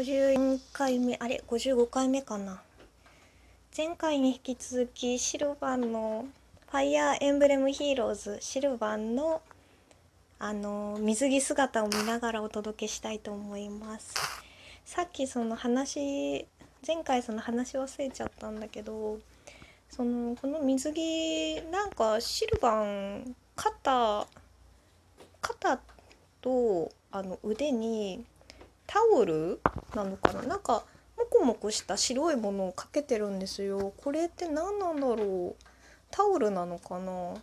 54回目あれ？55回目かな。前回に引き続きシルバンのファイアーエンブレムヒーローズシルバンのあの水着姿を見ながらお届けしたいと思います。さっきその話前回その話忘れちゃったんだけどそのこの水着なんかシルバン肩肩とあの腕にタオルなのかな？なんかモコモコした白いものをかけてるんですよ。これって何なんだろう？タオルなのかな？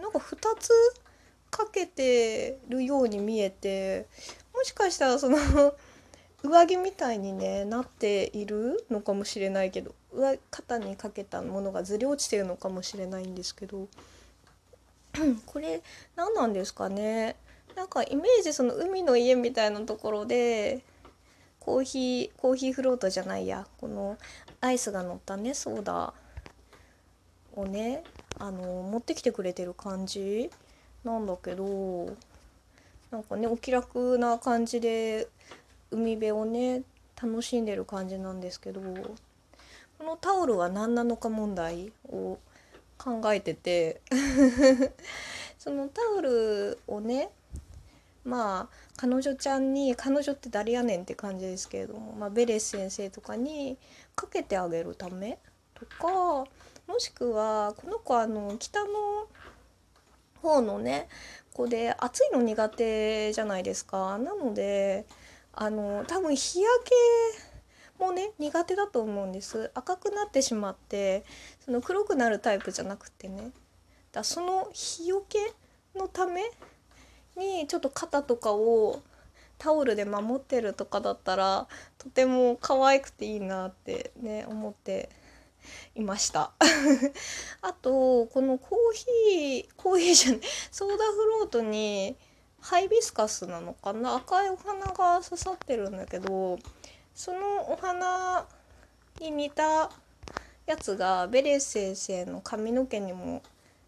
なんか2つかけてるように見えてもしかしたらその 上着みたいにねなっているのかもしれないけど上肩にかけたものがずれ落ちてるのかもしれないんですけど これ何なんですかね？なんかイメージその海の家みたいなところでコーヒーコーヒーフロートじゃないや。このアイスが乗ったねソーダをねあの持ってきてくれてる感じ。なんだけどなんかねお気楽な感じで海辺をね楽しんでる感じなんですけどこのタオルは何なのか問題を考えてて そのタオルをねまあ彼女ちゃんに彼女って誰やねんって感じですけれども、まあ、ベレス先生とかにかけてあげるためとかもしくはこの子あの北の方のね子で暑いの苦手じゃないですか。なのであの多分日焼けもね苦手だと思うんです。赤くなってしまってその黒くなるタイプじゃなくてね。だその日よけのためにちょっと肩とかをタオルで守ってるとかだったらとても可愛くていいなってね思っていました。あとこのコーヒーコーヒーじゃないソーダフロートにハイビスカスなのかな？赤いお花が刺さってるんだけどそのお花に似たやつがベレス先生の髪の毛にも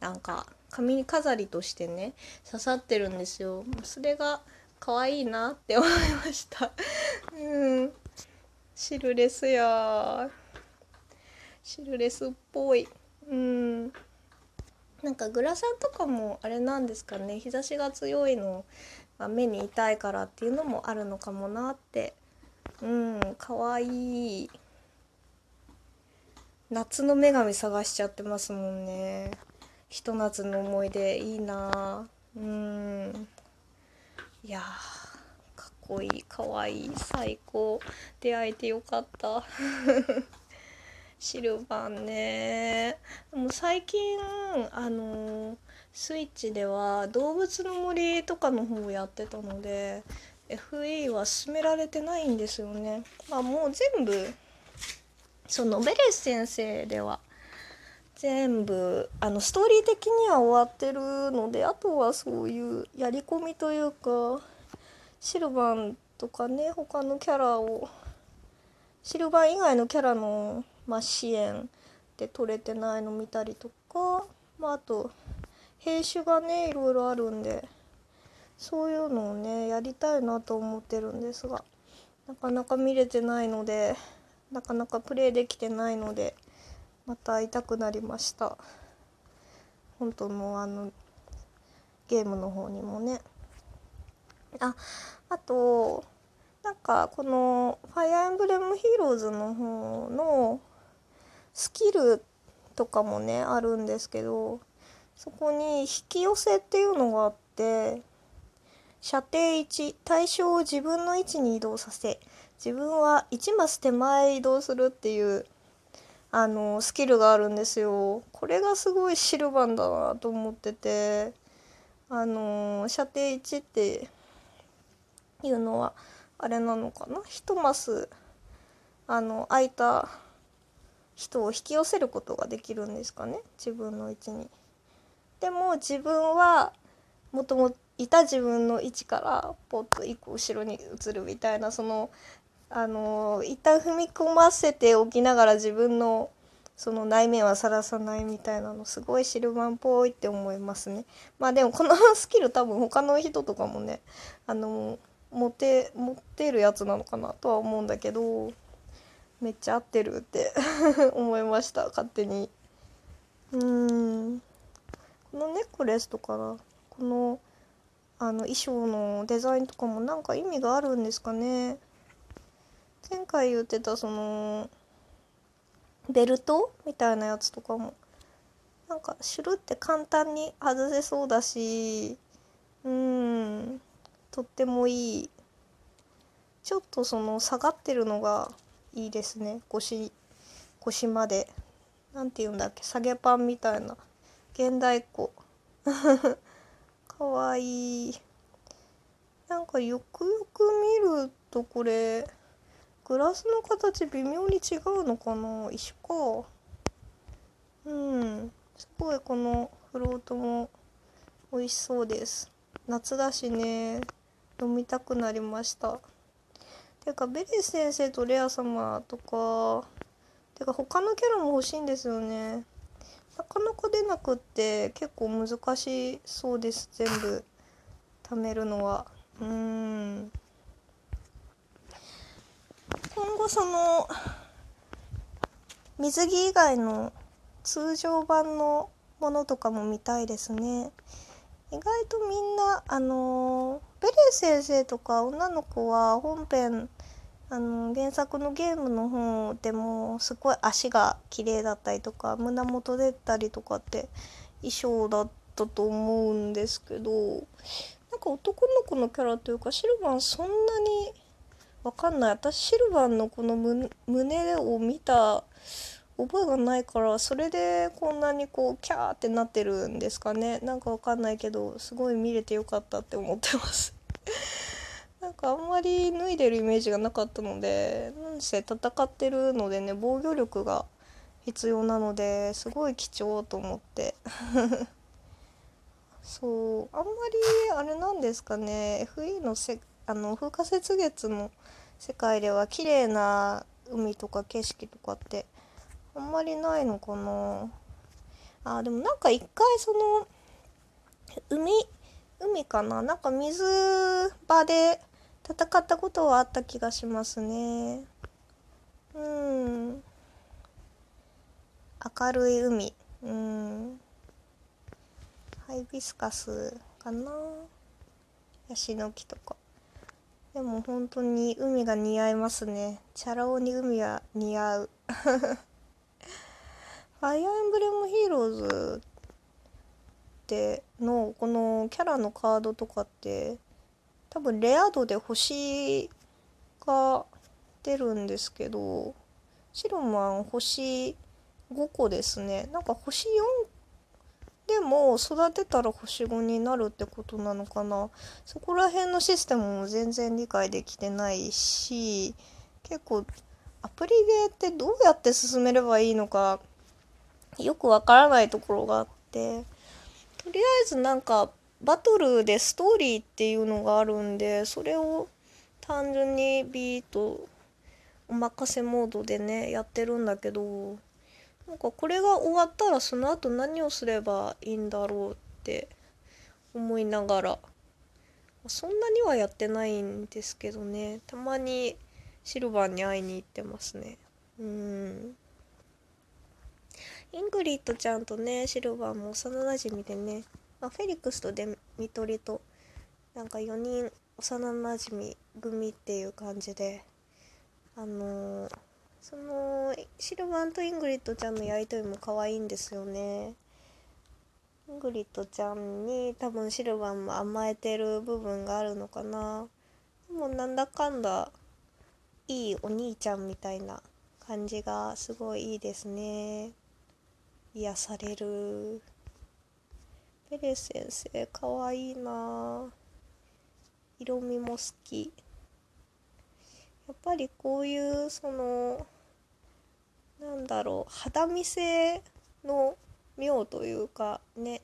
なんか髪飾りとしてね刺さってるんですよ。それが可愛いなって思いました。うん。シルレスやシルレスっぽい。うん。なんかグラサンとかもあれなんですかね。日差しが強いのが目に痛いからっていうのもあるのかもなって。うん。可愛い。夏の女神探しちゃってますもんね。ひと夏の思い出いいなうん。いやかっこいいかわいい最高。出会えてよかった。シルバーね。もう最近あのスイッチでは動物の森とかの方をやってたので FE は進められてないんですよね。まあもう全部そのベレス先生では全部あのストーリー的には終わってるのであとはそういうやり込みというかシルバンとかね他のキャラをシルバン以外のキャラの、まあ、支援で取れてないの見たりとか、まあ、あと兵種がねいろいろあるんでそういうのをねやりたいなと思ってるんですがなかなか見れてないのでなかなかプレイできてないので。また会いたくなりました。本当のあのゲームの方にもね。ああとなんかこの「ファイアーエンブレムヒーローズ」の方のスキルとかもねあるんですけどそこに引き寄せっていうのがあって射程1対象を自分の位置に移動させ自分は1マス手前移動するっていうあのスキルがあるんですよ。これがすごいシルバンだなと思っててあの射程1っていうのはあれなのかな？1マスあの空いた人を引き寄せることができるんですかね？自分の位置に。でも自分はもともといた自分の位置からポッと一個後ろに移るみたいなそのあの一旦踏み込ませておきながら自分のその内面はさらさないみたいなのすごいシルバンっぽいって思いますね。まあでもこのスキル多分他の人とかもねあの持て持ってるやつなのかなとは思うんだけどめっちゃ合ってるって 思いました勝手に。うん。このネックレスとかこのあの衣装のデザインとかもなんか意味があるんですかね。前回言ってたそのベルトみたいなやつとかもなんかシュルって簡単に外せそうだしうんとってもいい。ちょっとその下がってるのがいいですね。腰腰まで。何て言うんだっけ？下げパンみたいな。現代っ子。かわいい。なんかよくよく見るとこれグラスの形微妙に違うのかな？一緒か。うん。すごいこのフロートも美味しそうです。夏だしね。飲みたくなりました。てかベリー先生とレア様とか。てか他のキャラも欲しいんですよね。なかなか出なくって結構難しそうです。全部貯めるのは。うん。今後その水着以外の通常版のものとかも見たいですね。意外とみんなあのベレー先生とか女の子は本編あの原作のゲームの方でもすごい足が綺麗だったりとか胸元出たりとかって衣装だったと思うんですけどなんか男の子のキャラというかシルバンそんなにわかんない。私シルバンのこの胸を見た覚えがないからそれでこんなにこうキャーってなってるんですかね。なんかわかんないけどすごい見れてよかったって思ってます。なんかあんまり脱いでるイメージがなかったのでなんせ戦ってるのでね防御力が必要なのですごい貴重と思って。そうあんまりあれなんですかね。FE のせあの風化雪月の世界では綺麗な海とか景色とかってあんまりないのかな。あでもなんか一回その海海かな？なんか水場で戦ったことはあった気がしますね。うん。明るい海。うん。ハイビスカスかな？ヤシの木とか。でも本当に海が似合いますね。チャラ男に海は似合う。ファイアーエンブレムヒーローズってのこのキャラのカードとかって多分レア度で星が出るんですけどシロマン星5個ですね。なんか星4でも育てたら星5になるってことなのかな。そこら辺のシステムも全然理解できてないし結構アプリゲーってどうやって進めればいいのかよくわからないところがあって。とりあえずなんかバトルでストーリーっていうのがあるんでそれを単純にビートお任せモードでねやってるんだけど。なんかこれが終わったらその後何をすればいいんだろうって思いながら。そんなにはやってないんですけどね。たまにシルヴァンに会いに行ってますね。うん。イングリッドちゃんとねシルヴァンも幼なじみでね、まあ、フェリックスとディミトリとなんか4人幼なじみ組っていう感じであのー、そのシルヴァンとイングリッドちゃんのやりとりも可愛いんですよね。イングリッドちゃんに多分シルヴァンも甘えてる部分があるのかな。でもなんだかんだいいお兄ちゃんみたいな感じがすごいいいですね。癒される。ベレ先生かわいいな。色味も好き。やっぱりこういうそのなんだろう肌見せの妙というかね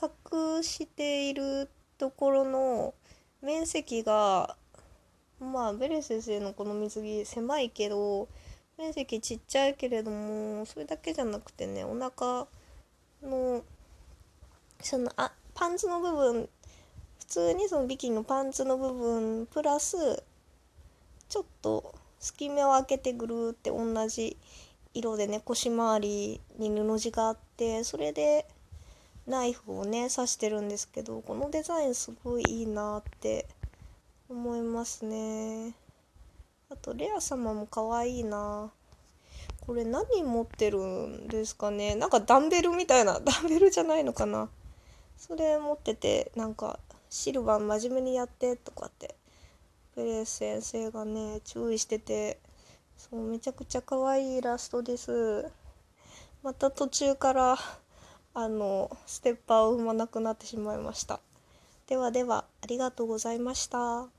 隠しているところの面積がまあベレ先生のこの水着狭いけど面積ちっちゃいけれどもそれだけじゃなくてねお腹のそのあパンツの部分普通にそのビキニのパンツの部分プラスちょっと隙間を開けてぐるーって同じ色でね腰回りに布地があってそれでナイフをね刺してるんですけどこのデザインすごいいいなって思いますね。あとレア様も可愛いな。これ何持ってるんですかね？なんかダンベルみたいな ダンベルじゃないのかな？それ持っててなんかシルバー真面目にやってとかってペレス先生がね注意しててそうめちゃくちゃ可愛いイラストです。また途中からあのステッパーを踏まなくなってしまいました。ではではありがとうございました。